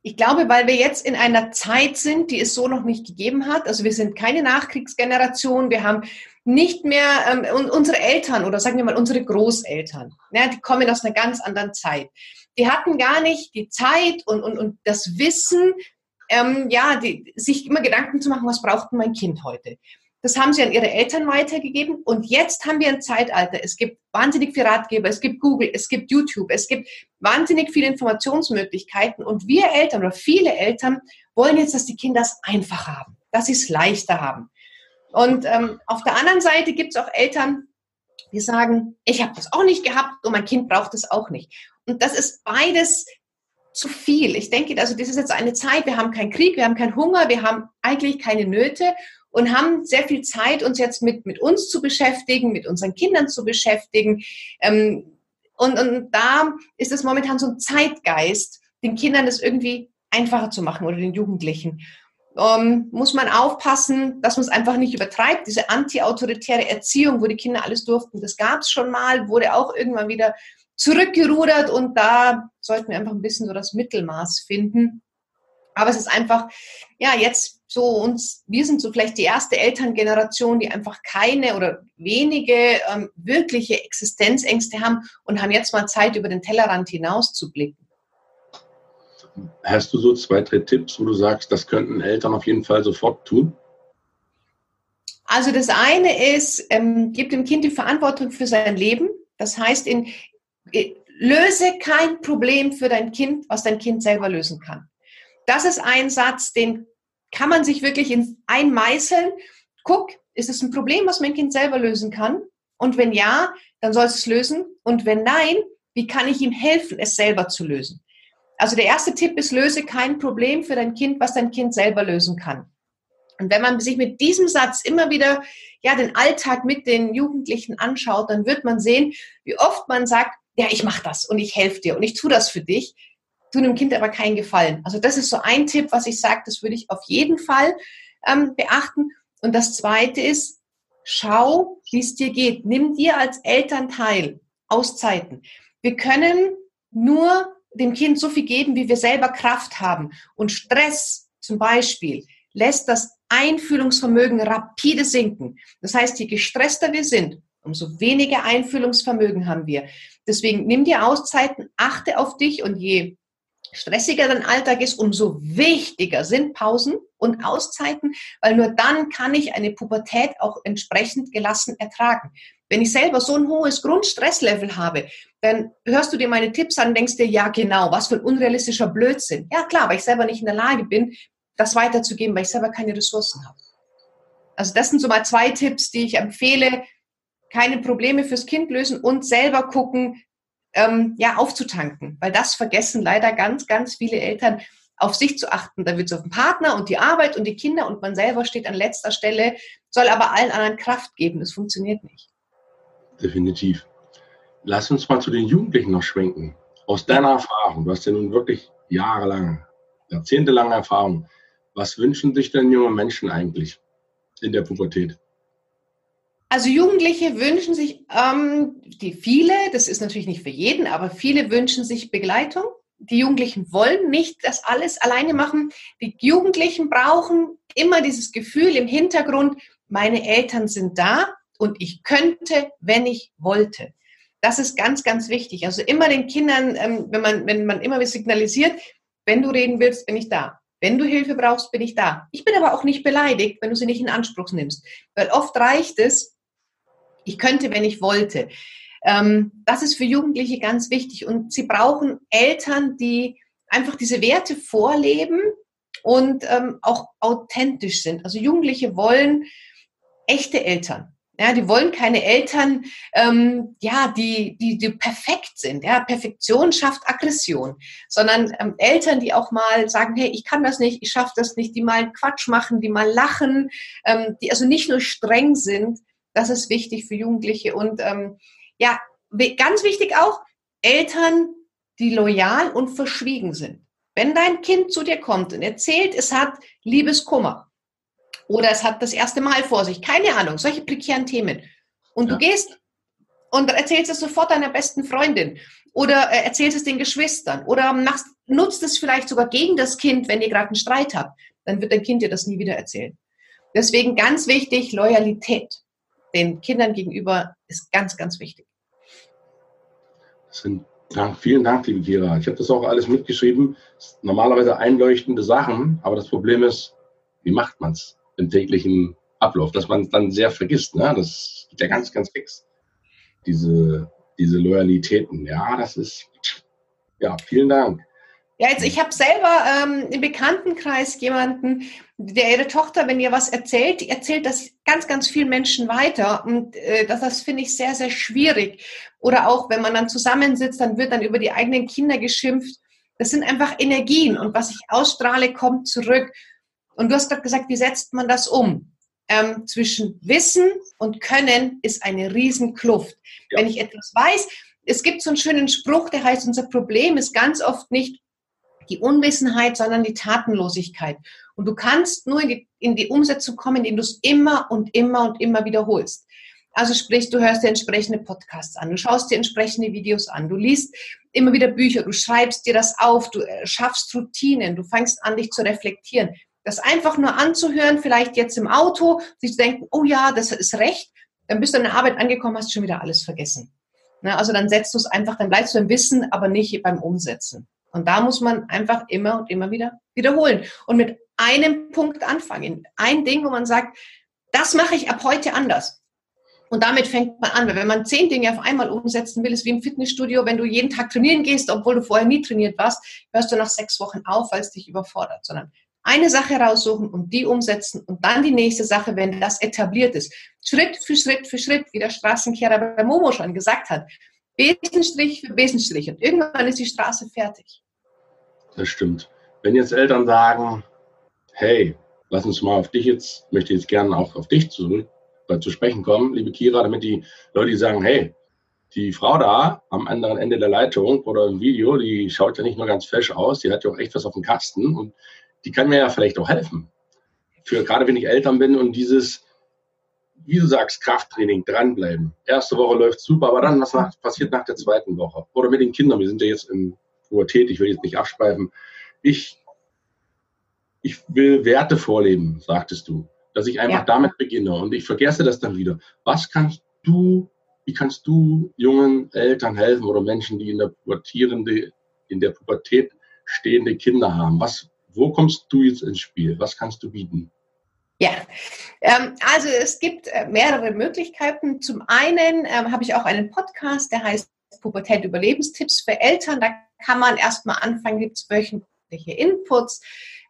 Ich glaube, weil wir jetzt in einer Zeit sind, die es so noch nicht gegeben hat. Also wir sind keine Nachkriegsgeneration. Wir haben nicht mehr ähm, unsere Eltern oder sagen wir mal unsere Großeltern. Ja, die kommen aus einer ganz anderen Zeit. Die hatten gar nicht die Zeit und, und, und das Wissen, ähm, ja, die, sich immer Gedanken zu machen, was braucht mein Kind heute. Das haben sie an ihre Eltern weitergegeben. Und jetzt haben wir ein Zeitalter. Es gibt wahnsinnig viele Ratgeber, es gibt Google, es gibt YouTube, es gibt wahnsinnig viele Informationsmöglichkeiten. Und wir Eltern oder viele Eltern wollen jetzt, dass die Kinder es einfach haben, dass sie es leichter haben. Und ähm, auf der anderen Seite gibt es auch Eltern, die sagen, ich habe das auch nicht gehabt und mein Kind braucht es auch nicht. Und das ist beides zu viel. Ich denke, also das ist jetzt eine Zeit, wir haben keinen Krieg, wir haben keinen Hunger, wir haben eigentlich keine Nöte und haben sehr viel Zeit, uns jetzt mit, mit uns zu beschäftigen, mit unseren Kindern zu beschäftigen. Ähm, und, und da ist es momentan so ein Zeitgeist, den Kindern das irgendwie einfacher zu machen oder den Jugendlichen. Ähm, muss man aufpassen, dass man es einfach nicht übertreibt. Diese anti-autoritäre Erziehung, wo die Kinder alles durften, das gab es schon mal, wurde auch irgendwann wieder zurückgerudert und da sollten wir einfach ein bisschen so das Mittelmaß finden. Aber es ist einfach, ja, jetzt so uns, wir sind so vielleicht die erste Elterngeneration, die einfach keine oder wenige ähm, wirkliche Existenzängste haben und haben jetzt mal Zeit, über den Tellerrand hinaus zu blicken. Hast du so zwei, drei Tipps, wo du sagst, das könnten Eltern auf jeden Fall sofort tun? Also das eine ist, ähm, gib dem Kind die Verantwortung für sein Leben. Das heißt, in, äh, löse kein Problem für dein Kind, was dein Kind selber lösen kann. Das ist ein Satz, den kann man sich wirklich in einmeißeln. Guck, ist es ein Problem, was mein Kind selber lösen kann? Und wenn ja, dann soll es es lösen. Und wenn nein, wie kann ich ihm helfen, es selber zu lösen? Also der erste Tipp ist, löse kein Problem für dein Kind, was dein Kind selber lösen kann. Und wenn man sich mit diesem Satz immer wieder ja den Alltag mit den Jugendlichen anschaut, dann wird man sehen, wie oft man sagt, ja, ich mache das und ich helfe dir und ich tue das für dich tun dem Kind aber keinen Gefallen. Also das ist so ein Tipp, was ich sage, das würde ich auf jeden Fall ähm, beachten. Und das Zweite ist, schau, wie es dir geht. Nimm dir als Elternteil Auszeiten. Wir können nur dem Kind so viel geben, wie wir selber Kraft haben. Und Stress zum Beispiel lässt das Einfühlungsvermögen rapide sinken. Das heißt, je gestresster wir sind, umso weniger Einfühlungsvermögen haben wir. Deswegen nimm dir Auszeiten, achte auf dich und je stressiger dein Alltag ist, umso wichtiger sind Pausen und Auszeiten, weil nur dann kann ich eine Pubertät auch entsprechend gelassen ertragen. Wenn ich selber so ein hohes Grundstresslevel habe, dann hörst du dir meine Tipps an denkst dir, ja genau, was für ein unrealistischer Blödsinn. Ja klar, weil ich selber nicht in der Lage bin, das weiterzugeben, weil ich selber keine Ressourcen habe. Also das sind so mal zwei Tipps, die ich empfehle. Keine Probleme fürs Kind lösen und selber gucken, ähm, ja, aufzutanken. Weil das vergessen leider ganz, ganz viele Eltern, auf sich zu achten. Da wird es auf den Partner und die Arbeit und die Kinder und man selber steht an letzter Stelle, soll aber allen anderen Kraft geben. Das funktioniert nicht. Definitiv. Lass uns mal zu den Jugendlichen noch schwenken. Aus deiner Erfahrung, du hast ja nun wirklich jahrelang, jahrzehntelange Erfahrung. Was wünschen sich denn junge Menschen eigentlich in der Pubertät? Also Jugendliche wünschen sich, ähm, die viele, das ist natürlich nicht für jeden, aber viele wünschen sich Begleitung. Die Jugendlichen wollen nicht das alles alleine machen. Die Jugendlichen brauchen immer dieses Gefühl im Hintergrund, meine Eltern sind da und ich könnte, wenn ich wollte. Das ist ganz, ganz wichtig. Also immer den Kindern, ähm, wenn, man, wenn man immer signalisiert, wenn du reden willst, bin ich da. Wenn du Hilfe brauchst, bin ich da. Ich bin aber auch nicht beleidigt, wenn du sie nicht in Anspruch nimmst. Weil oft reicht es, ich könnte, wenn ich wollte. Ähm, das ist für Jugendliche ganz wichtig. Und sie brauchen Eltern, die einfach diese Werte vorleben und ähm, auch authentisch sind. Also Jugendliche wollen echte Eltern. Ja, die wollen keine Eltern, ähm, ja, die, die, die perfekt sind. Ja, Perfektion schafft Aggression, sondern ähm, Eltern, die auch mal sagen, hey, ich kann das nicht, ich schaffe das nicht, die mal Quatsch machen, die mal lachen, ähm, die also nicht nur streng sind. Das ist wichtig für Jugendliche und ähm, ja, ganz wichtig auch Eltern, die loyal und verschwiegen sind. Wenn dein Kind zu dir kommt und erzählt, es hat Liebeskummer, oder es hat das erste Mal vor sich. Keine Ahnung, solche prekären Themen. Und ja. du gehst und erzählst es sofort deiner besten Freundin oder äh, erzählst es den Geschwistern oder machst, nutzt es vielleicht sogar gegen das Kind, wenn ihr gerade einen Streit habt. Dann wird dein Kind dir das nie wieder erzählen. Deswegen ganz wichtig, Loyalität den Kindern gegenüber ist ganz, ganz wichtig. Sind, ja, vielen Dank, liebe Kira. Ich habe das auch alles mitgeschrieben. Normalerweise einleuchtende Sachen, aber das Problem ist, wie macht man es? im täglichen Ablauf, dass man es dann sehr vergisst. Ne? Das geht ja ganz, ganz fix. Diese, diese Loyalitäten. Ja, das ist, ja, vielen Dank. Ja, jetzt, ich habe selber ähm, im Bekanntenkreis jemanden, der ihre Tochter, wenn ihr was erzählt, erzählt das ganz, ganz vielen Menschen weiter. Und äh, das, das finde ich sehr, sehr schwierig. Oder auch, wenn man dann zusammensitzt, dann wird dann über die eigenen Kinder geschimpft. Das sind einfach Energien und was ich ausstrahle, kommt zurück. Und du hast gerade gesagt, wie setzt man das um? Ähm, zwischen Wissen und Können ist eine Riesenkluft. Ja. Wenn ich etwas weiß, es gibt so einen schönen Spruch, der heißt, unser Problem ist ganz oft nicht die Unwissenheit, sondern die Tatenlosigkeit. Und du kannst nur in die, in die Umsetzung kommen, indem du es immer und immer und immer wiederholst. Also sprich, du hörst dir entsprechende Podcasts an, du schaust dir entsprechende Videos an, du liest immer wieder Bücher, du schreibst dir das auf, du äh, schaffst Routinen, du fängst an, dich zu reflektieren. Das einfach nur anzuhören, vielleicht jetzt im Auto, sich zu denken, oh ja, das ist recht, dann bist du an der Arbeit angekommen, hast schon wieder alles vergessen. Ne, also dann setzt du es einfach, dann bleibst du im Wissen, aber nicht beim Umsetzen. Und da muss man einfach immer und immer wieder wiederholen und mit einem Punkt anfangen. Ein Ding, wo man sagt, das mache ich ab heute anders. Und damit fängt man an, weil wenn man zehn Dinge auf einmal umsetzen will, ist wie im Fitnessstudio, wenn du jeden Tag trainieren gehst, obwohl du vorher nie trainiert warst, hörst du nach sechs Wochen auf, weil es dich überfordert, sondern eine Sache raussuchen und die umsetzen und dann die nächste Sache, wenn das etabliert ist. Schritt für Schritt für Schritt, wie der Straßenkehrer bei Momo schon gesagt hat. Besenstrich für Besenstrich und irgendwann ist die Straße fertig. Das stimmt. Wenn jetzt Eltern sagen, hey, lass uns mal auf dich jetzt, möchte jetzt gerne auch auf dich zurück, äh, zu sprechen kommen, liebe Kira, damit die Leute sagen, hey, die Frau da am anderen Ende der Leitung oder im Video, die schaut ja nicht nur ganz fesch aus, die hat ja auch echt was auf dem Kasten und die kann mir ja vielleicht auch helfen. Für gerade wenn ich Eltern bin und dieses, wie du sagst, Krafttraining dranbleiben. Erste Woche läuft super, aber dann, was nach, passiert nach der zweiten Woche? Oder mit den Kindern, wir sind ja jetzt im Pubertät, ich will jetzt nicht abschweifen. Ich, ich will Werte vorleben, sagtest du. Dass ich einfach ja. damit beginne und ich vergesse das dann wieder. Was kannst du, wie kannst du jungen Eltern helfen oder Menschen, die in der pubertierende, in der Pubertät stehende Kinder haben? Was, wo kommst du jetzt ins Spiel? Was kannst du bieten? Ja, ähm, also es gibt äh, mehrere Möglichkeiten. Zum einen ähm, habe ich auch einen Podcast, der heißt Pubertät Überlebenstipps für Eltern. Da kann man erstmal anfangen, gibt es wöchentliche Inputs,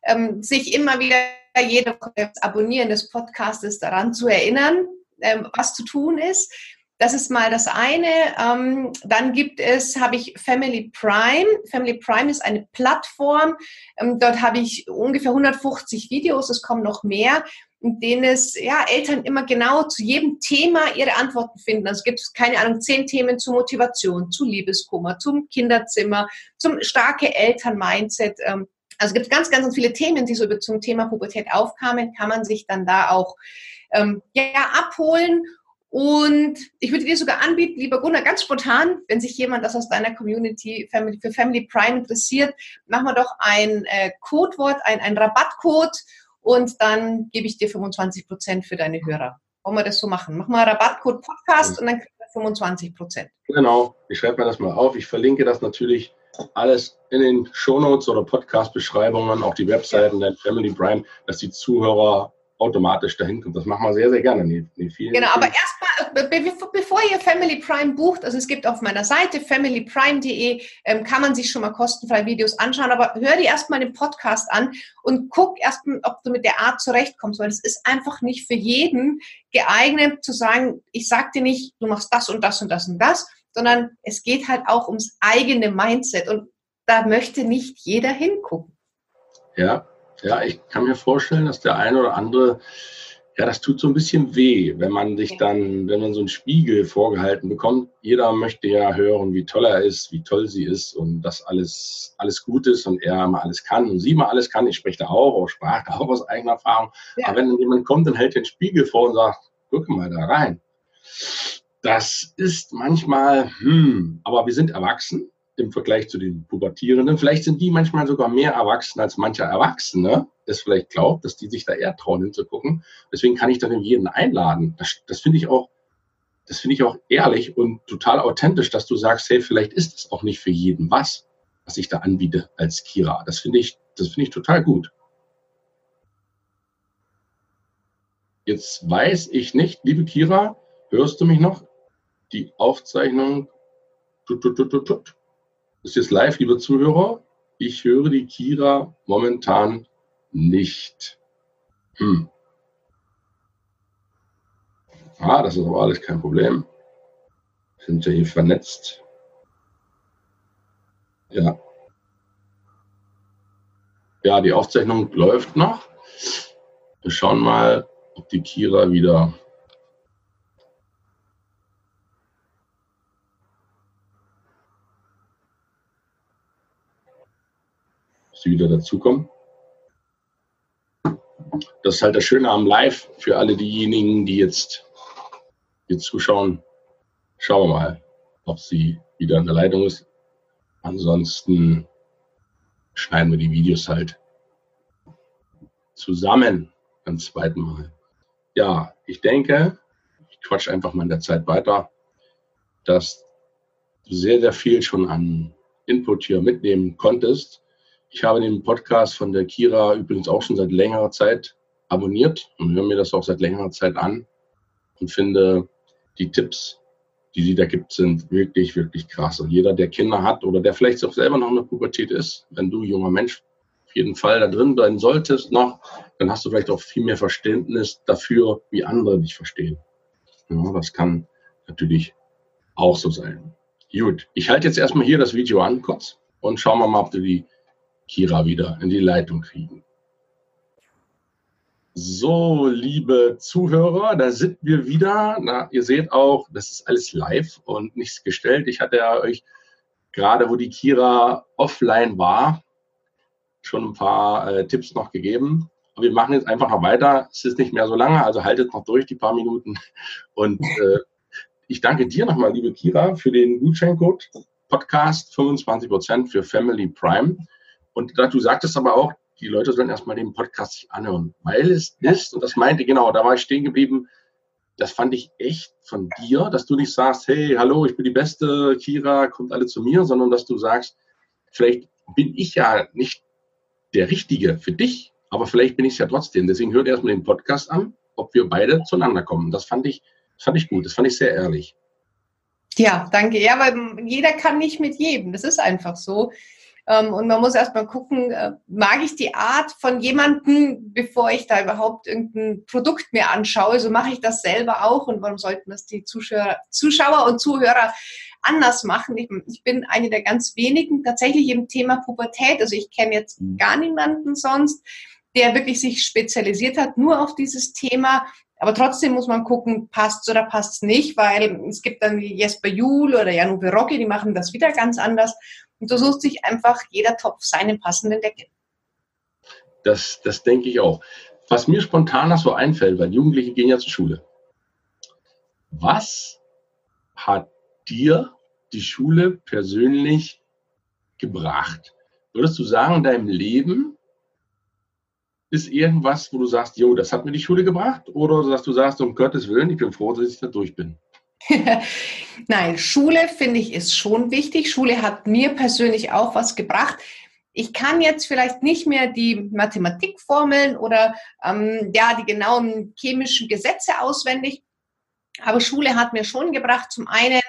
ähm, sich immer wieder jede Abonnieren des Podcastes daran zu erinnern, ähm, was zu tun ist. Das ist mal das eine. Ähm, dann gibt es, habe ich Family Prime. Family Prime ist eine Plattform. Ähm, dort habe ich ungefähr 150 Videos. Es kommen noch mehr in denen es ja, Eltern immer genau zu jedem Thema ihre Antworten finden. Also es gibt, keine Ahnung, zehn Themen zu Motivation, zu Liebeskummer, zum Kinderzimmer, zum starke Eltern-Mindset. Ähm, also es gibt ganz, ganz viele Themen, die so zum Thema Pubertät aufkamen, kann man sich dann da auch ähm, ja, abholen. Und ich würde dir sogar anbieten, lieber Gunnar, ganz spontan, wenn sich jemand das aus deiner Community Family, für Family Prime interessiert, machen wir doch ein äh, Codewort, ein, ein Rabattcode und dann gebe ich dir 25 Prozent für deine Hörer. Wollen wir das so machen? Mach mal Rabattcode Podcast und dann kriegst du 25 Prozent. Genau, ich schreibe mir das mal auf. Ich verlinke das natürlich alles in den Shownotes oder Podcast-Beschreibungen, auch die Webseiten der Family Prime, dass die Zuhörer automatisch dahin kommt. Das machen wir sehr, sehr gerne. Nee, nee, vielen, genau, aber erstmal, bevor ihr Family Prime bucht, also es gibt auf meiner Seite familyprime.de, ähm, kann man sich schon mal kostenfrei Videos anschauen, aber hör dir erstmal den Podcast an und guck erstmal, ob du mit der Art zurechtkommst, weil es ist einfach nicht für jeden geeignet zu sagen, ich sag dir nicht, du machst das und das und das und das, sondern es geht halt auch ums eigene Mindset und da möchte nicht jeder hingucken. Ja, ja, ich kann mir vorstellen, dass der eine oder andere, ja, das tut so ein bisschen weh, wenn man sich dann, wenn man so einen Spiegel vorgehalten bekommt. Jeder möchte ja hören, wie toll er ist, wie toll sie ist und dass alles, alles gut ist und er mal alles kann und sie mal alles kann. Ich spreche da auch, auch Sprache, auch aus eigener Erfahrung. Ja. Aber wenn jemand kommt und hält den Spiegel vor und sagt, guck mal da rein. Das ist manchmal, hm, aber wir sind erwachsen im Vergleich zu den Pubertierenden. Vielleicht sind die manchmal sogar mehr erwachsen als mancher Erwachsene, es vielleicht glaubt, dass die sich da eher trauen hinzugucken. Deswegen kann ich dann jeden einladen. Das, das finde ich auch, das finde ich auch ehrlich und total authentisch, dass du sagst, hey, vielleicht ist es auch nicht für jeden was, was ich da anbiete als Kira. Das finde ich, das finde ich total gut. Jetzt weiß ich nicht, liebe Kira, hörst du mich noch? Die Aufzeichnung tut, tut, tut, tut, tut. Ist jetzt live, liebe Zuhörer. Ich höre die Kira momentan nicht. Hm. Ah, das ist aber alles kein Problem. Sind ja hier vernetzt. Ja. Ja, die Aufzeichnung läuft noch. Wir schauen mal, ob die Kira wieder sie wieder dazukommen. Das ist halt das Schöne am Live für alle diejenigen, die jetzt hier zuschauen. Schauen wir mal, ob sie wieder in der Leitung ist. Ansonsten schneiden wir die Videos halt zusammen beim zweiten Mal. Ja, ich denke, ich quatsch einfach mal in der Zeit weiter, dass du sehr, sehr viel schon an Input hier mitnehmen konntest. Ich habe den Podcast von der Kira übrigens auch schon seit längerer Zeit abonniert und höre mir das auch seit längerer Zeit an und finde die Tipps, die sie da gibt, sind wirklich, wirklich krass. Und jeder, der Kinder hat oder der vielleicht auch selber noch in der Pubertät ist, wenn du junger Mensch auf jeden Fall da drin sein solltest noch, dann hast du vielleicht auch viel mehr Verständnis dafür, wie andere dich verstehen. Ja, das kann natürlich auch so sein. Gut, ich halte jetzt erstmal hier das Video an kurz und schauen wir mal, ob du die Kira wieder in die Leitung kriegen. So, liebe Zuhörer, da sind wir wieder. Na, ihr seht auch, das ist alles live und nichts gestellt. Ich hatte ja euch gerade, wo die Kira offline war, schon ein paar äh, Tipps noch gegeben. Aber wir machen jetzt einfach noch weiter. Es ist nicht mehr so lange, also haltet noch durch die paar Minuten. Und äh, ich danke dir nochmal, liebe Kira, für den Gutscheincode Podcast, 25 Prozent für Family Prime. Und du sagtest aber auch, die Leute sollen erstmal den Podcast sich anhören, weil es ist, und das meinte genau, da war ich stehen geblieben, das fand ich echt von dir, dass du nicht sagst, hey, hallo, ich bin die Beste, Kira, kommt alle zu mir, sondern dass du sagst, vielleicht bin ich ja nicht der Richtige für dich, aber vielleicht bin ich es ja trotzdem. Deswegen hört erstmal den Podcast an, ob wir beide zueinander kommen. Das fand ich, das fand ich gut, das fand ich sehr ehrlich. Ja, danke. Ja, weil jeder kann nicht mit jedem. Das ist einfach so. Ähm, und man muss erstmal gucken, äh, mag ich die Art von jemandem, bevor ich da überhaupt irgendein Produkt mir anschaue. So mache ich das selber auch. Und warum sollten das die Zuschauer, Zuschauer und Zuhörer anders machen? Ich, ich bin eine der ganz wenigen tatsächlich im Thema Pubertät. Also ich kenne jetzt mhm. gar niemanden sonst, der wirklich sich spezialisiert hat nur auf dieses Thema. Aber trotzdem muss man gucken, passt oder passt nicht, weil es gibt dann wie Jesper Juhl oder Janu Verocchi, die machen das wieder ganz anders. Und so sucht sich einfach jeder Topf seinen passenden Deckel. Das, das denke ich auch. Was mir spontan so einfällt, weil Jugendliche gehen ja zur Schule. Was hat dir die Schule persönlich gebracht? Würdest du sagen, in deinem Leben ist irgendwas, wo du sagst, jo, das hat mir die Schule gebracht? Oder dass du sagst, um Gottes Willen, ich bin froh, dass ich da durch bin? Nein, Schule finde ich ist schon wichtig. Schule hat mir persönlich auch was gebracht. Ich kann jetzt vielleicht nicht mehr die Mathematikformeln oder ähm, ja die genauen chemischen Gesetze auswendig, aber Schule hat mir schon gebracht, zum einen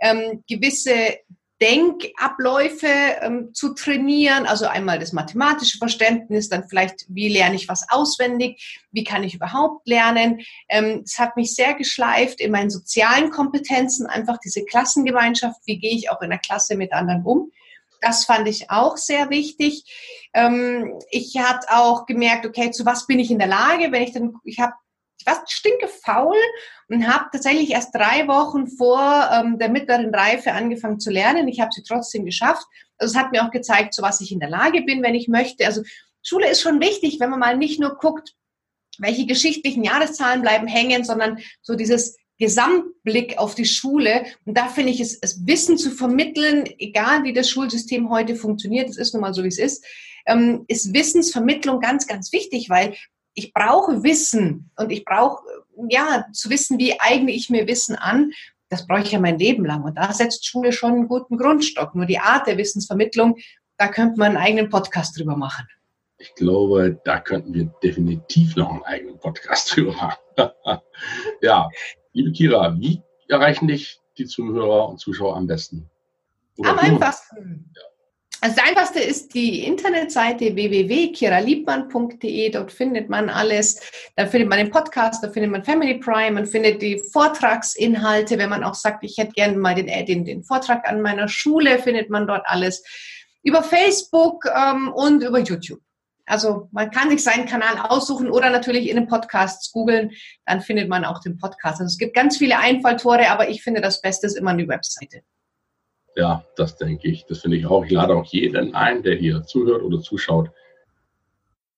ähm, gewisse Denkabläufe ähm, zu trainieren, also einmal das mathematische Verständnis, dann vielleicht, wie lerne ich was auswendig, wie kann ich überhaupt lernen. Ähm, es hat mich sehr geschleift in meinen sozialen Kompetenzen, einfach diese Klassengemeinschaft, wie gehe ich auch in der Klasse mit anderen um. Das fand ich auch sehr wichtig. Ähm, ich hatte auch gemerkt, okay, zu was bin ich in der Lage, wenn ich dann, ich habe ich war stinkefaul und habe tatsächlich erst drei Wochen vor ähm, der mittleren Reife angefangen zu lernen. Ich habe sie trotzdem geschafft. Also es hat mir auch gezeigt, zu was ich in der Lage bin, wenn ich möchte. Also Schule ist schon wichtig, wenn man mal nicht nur guckt, welche geschichtlichen Jahreszahlen bleiben hängen, sondern so dieses Gesamtblick auf die Schule. Und da finde ich es, es Wissen zu vermitteln, egal wie das Schulsystem heute funktioniert, es ist nun mal so, wie es ist, ähm, ist Wissensvermittlung ganz, ganz wichtig, weil ich brauche Wissen und ich brauche, ja, zu wissen, wie eigne ich mir Wissen an. Das brauche ich ja mein Leben lang. Und da setzt Schule schon einen guten Grundstock. Nur die Art der Wissensvermittlung, da könnte man einen eigenen Podcast drüber machen. Ich glaube, da könnten wir definitiv noch einen eigenen Podcast drüber machen. ja, liebe Kira, wie erreichen dich die Zuhörer und Zuschauer am besten? Oder am einfachsten. Ja. Das Einfachste ist die Internetseite www.kiraliebmann.de. Dort findet man alles. Da findet man den Podcast, da findet man Family Prime, man findet die Vortragsinhalte. Wenn man auch sagt, ich hätte gerne mal den, äh, den, den Vortrag an meiner Schule, findet man dort alles. Über Facebook ähm, und über YouTube. Also man kann sich seinen Kanal aussuchen oder natürlich in den Podcasts googeln, dann findet man auch den Podcast. Also es gibt ganz viele Einfalltore, aber ich finde, das Beste ist immer die Webseite. Ja, das denke ich. Das finde ich auch. Ich lade auch jeden ein, der hier zuhört oder zuschaut.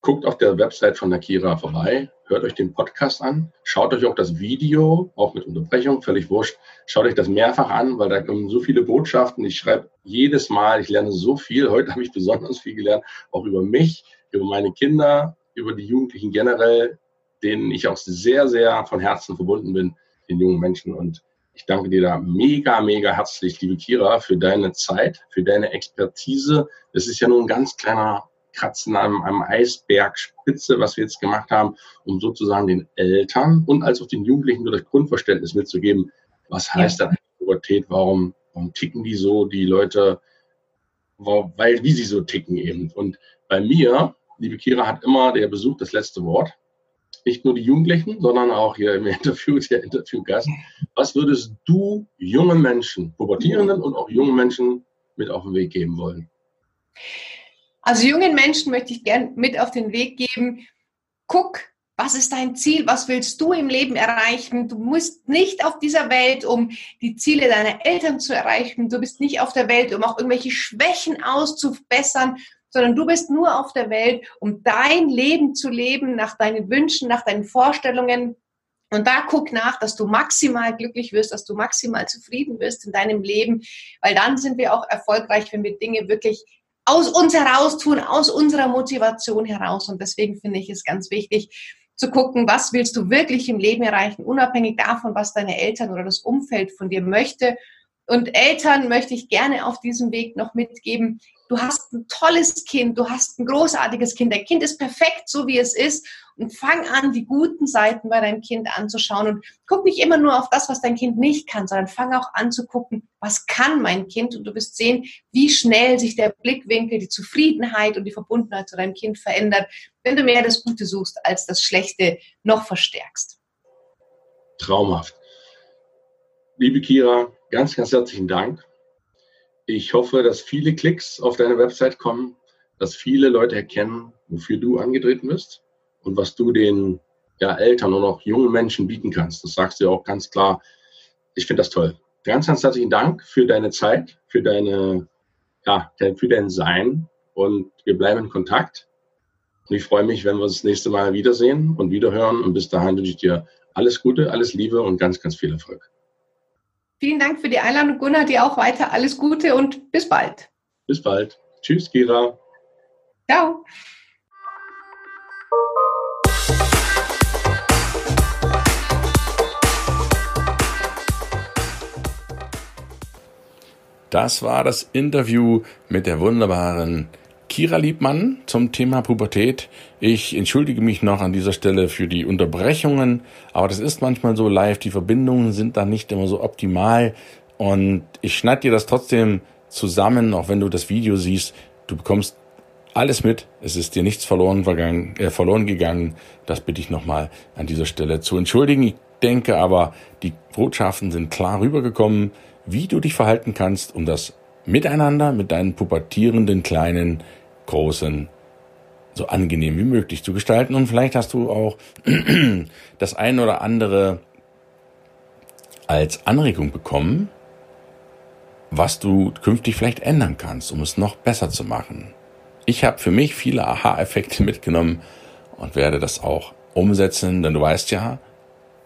Guckt auf der Website von Nakira vorbei, hört euch den Podcast an, schaut euch auch das Video, auch mit Unterbrechung, völlig wurscht. Schaut euch das mehrfach an, weil da kommen so viele Botschaften. Ich schreibe jedes Mal, ich lerne so viel. Heute habe ich besonders viel gelernt, auch über mich, über meine Kinder, über die Jugendlichen generell, denen ich auch sehr, sehr von Herzen verbunden bin, den jungen Menschen. Und ich danke dir da mega, mega herzlich, liebe Kira, für deine Zeit, für deine Expertise. Das ist ja nur ein ganz kleiner Kratzen am, am Eisbergspitze, was wir jetzt gemacht haben, um sozusagen den Eltern und als auch den Jugendlichen nur das Grundverständnis mitzugeben, was heißt ja. da Pubertät, warum, warum ticken die so, die Leute, weil wie sie so ticken eben. Und bei mir, liebe Kira, hat immer der Besuch das letzte Wort nicht nur die Jugendlichen, sondern auch hier im Interview, der Interviewgast. Was würdest du jungen Menschen, Pubertierenden und auch jungen Menschen mit auf den Weg geben wollen? Also jungen Menschen möchte ich gerne mit auf den Weg geben. Guck, was ist dein Ziel? Was willst du im Leben erreichen? Du musst nicht auf dieser Welt, um die Ziele deiner Eltern zu erreichen. Du bist nicht auf der Welt, um auch irgendwelche Schwächen auszubessern, sondern du bist nur auf der Welt, um dein Leben zu leben, nach deinen Wünschen, nach deinen Vorstellungen. Und da guck nach, dass du maximal glücklich wirst, dass du maximal zufrieden wirst in deinem Leben, weil dann sind wir auch erfolgreich, wenn wir Dinge wirklich aus uns heraus tun, aus unserer Motivation heraus. Und deswegen finde ich es ganz wichtig, zu gucken, was willst du wirklich im Leben erreichen, unabhängig davon, was deine Eltern oder das Umfeld von dir möchte. Und Eltern möchte ich gerne auf diesem Weg noch mitgeben. Du hast ein tolles Kind, du hast ein großartiges Kind. Dein Kind ist perfekt, so wie es ist und fang an, die guten Seiten bei deinem Kind anzuschauen und guck nicht immer nur auf das, was dein Kind nicht kann, sondern fang auch an zu gucken, was kann mein Kind und du wirst sehen, wie schnell sich der Blickwinkel, die Zufriedenheit und die Verbundenheit zu deinem Kind verändert, wenn du mehr das Gute suchst, als das Schlechte noch verstärkst. Traumhaft. Liebe Kira, ganz, ganz herzlichen Dank. Ich hoffe, dass viele Klicks auf deine Website kommen, dass viele Leute erkennen, wofür du angetreten bist und was du den ja, Eltern und auch jungen Menschen bieten kannst. Das sagst du ja auch ganz klar. Ich finde das toll. Ganz, ganz herzlichen Dank für deine Zeit, für deine, ja, für dein Sein und wir bleiben in Kontakt. Und ich freue mich, wenn wir uns das nächste Mal wiedersehen und wiederhören. Und bis dahin wünsche ich dir alles Gute, alles Liebe und ganz, ganz viel Erfolg. Vielen Dank für die Einladung, Gunnar. Dir auch weiter alles Gute und bis bald. Bis bald. Tschüss, Kira. Ciao. Das war das Interview mit der wunderbaren Kira Liebmann zum Thema Pubertät. Ich entschuldige mich noch an dieser Stelle für die Unterbrechungen, aber das ist manchmal so live. Die Verbindungen sind dann nicht immer so optimal und ich schneide dir das trotzdem zusammen, auch wenn du das Video siehst. Du bekommst alles mit. Es ist dir nichts verloren, vergangen, äh, verloren gegangen. Das bitte ich nochmal an dieser Stelle zu entschuldigen. Ich denke aber, die Botschaften sind klar rübergekommen wie du dich verhalten kannst, um das Miteinander mit deinen pubertierenden kleinen, großen so angenehm wie möglich zu gestalten. Und vielleicht hast du auch das ein oder andere als Anregung bekommen, was du künftig vielleicht ändern kannst, um es noch besser zu machen. Ich habe für mich viele Aha-Effekte mitgenommen und werde das auch umsetzen, denn du weißt ja,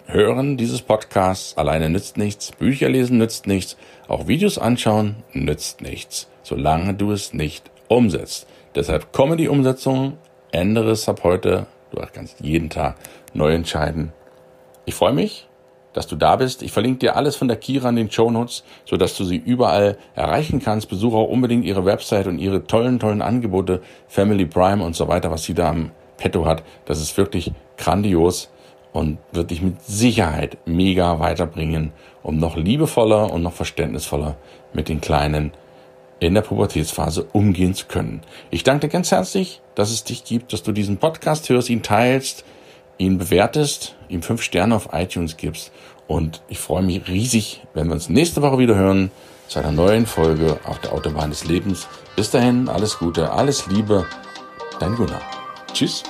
Hören dieses Podcasts alleine nützt nichts, Bücher lesen nützt nichts, auch Videos anschauen nützt nichts, solange du es nicht umsetzt. Deshalb komme die Umsetzung, ändere es ab heute, du kannst jeden Tag neu entscheiden. Ich freue mich, dass du da bist. Ich verlinke dir alles von der Kira in den Show Notes, sodass du sie überall erreichen kannst. Besuche auch unbedingt ihre Website und ihre tollen, tollen Angebote, Family Prime und so weiter, was sie da am Petto hat. Das ist wirklich grandios und wird dich mit Sicherheit mega weiterbringen, um noch liebevoller und noch verständnisvoller mit den Kleinen in der Pubertätsphase umgehen zu können. Ich danke dir ganz herzlich, dass es dich gibt, dass du diesen Podcast hörst, ihn teilst, ihn bewertest, ihm fünf Sterne auf iTunes gibst. Und ich freue mich riesig, wenn wir uns nächste Woche wieder hören zu einer neuen Folge auf der Autobahn des Lebens. Bis dahin, alles Gute, alles Liebe, dein Gunnar. Tschüss.